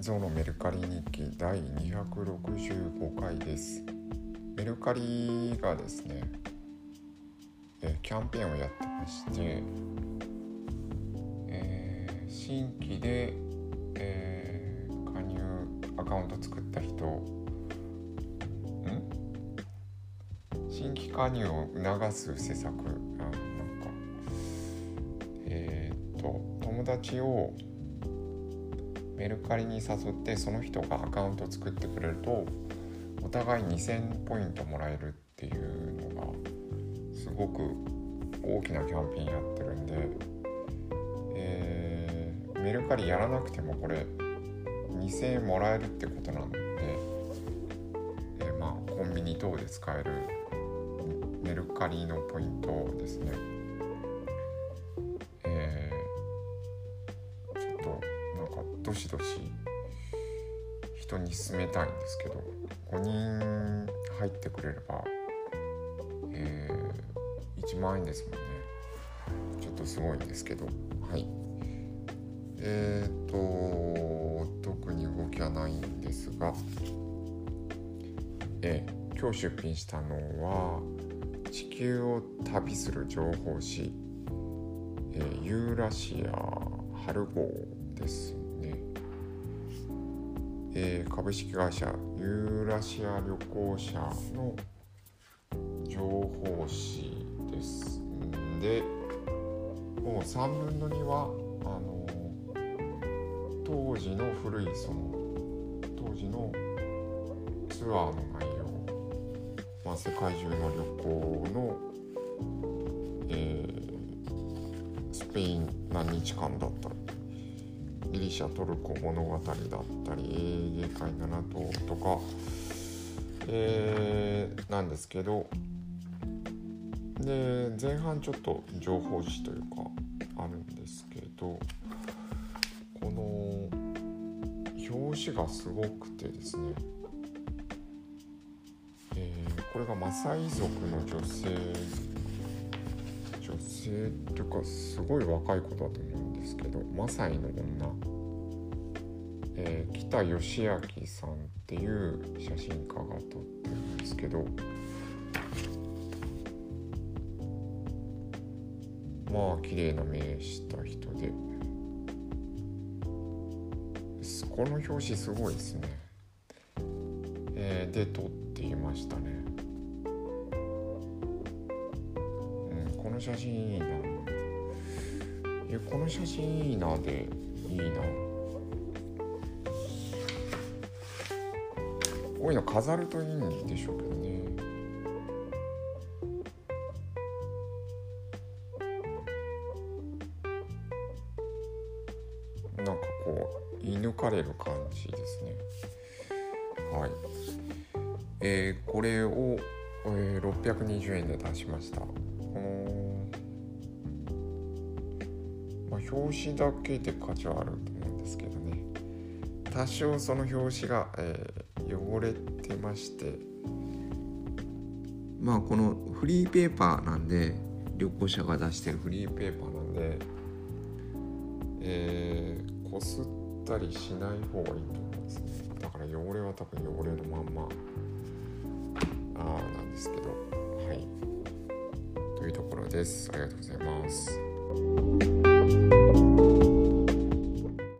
ゾウのメルカリ日記第265回です。メルカリがですね、えキャンペーンをやってまして、えー、新規で、えー、加入アカウント作った人ん？新規加入を促す施策あなんかえっ、と友達をメルカリに誘ってその人がアカウント作ってくれるとお互い2000ポイントもらえるっていうのがすごく大きなキャンペーンやってるんで、えー、メルカリやらなくてもこれ2000円もらえるってことなので、えー、まあコンビニ等で使えるメルカリのポイントですね。どしどし人に勧めたいんですけど5人入ってくれれば、えー、1万円ですもんね。ちょっとすごいんですけど。はい。えっ、と特に動きはないんですがえー、今日出品したのは地球を旅する情報誌、えー、ユーラシア春号ですね。えー、株式会社ユーラシア旅行者の情報誌です。んでもう3分の2はあの当時の古いその当時のツアーの内容、まあ、世界中の旅行の、えー、スペイン何日間だったギリシャトルコ物語だったりエーゲ海七島とか、えー、なんですけどで前半ちょっと情報誌というかあるんですけどこの表紙がすごくてですね、えー、これがマサイ族の女性性っていうかすごい若い子だと思うんですけどマサイの女。えー、北義明さんっていう写真家が撮ってるんですけどまあ綺麗な目した人で。この表紙すごいですね、えー、で撮っていましたね。の写真いいな。えこの写真いいなでいいな。こういうの飾るといいんでしょうけどね。なんかこう射抜かれる感じですね。はい。えー、これを、えー、620円で出しました。この、まあ、表紙だけで価値はあると思うんですけどね。多少その表紙が、えー汚れてまして。まあこのフリーペーパーなんで旅行者が出してるフリーペーパーなんでえー、こすったりしない方がいいと思いますね。だから汚れは多分汚れるまんまああなんですけど。はい。というところです。ありがとうございます。you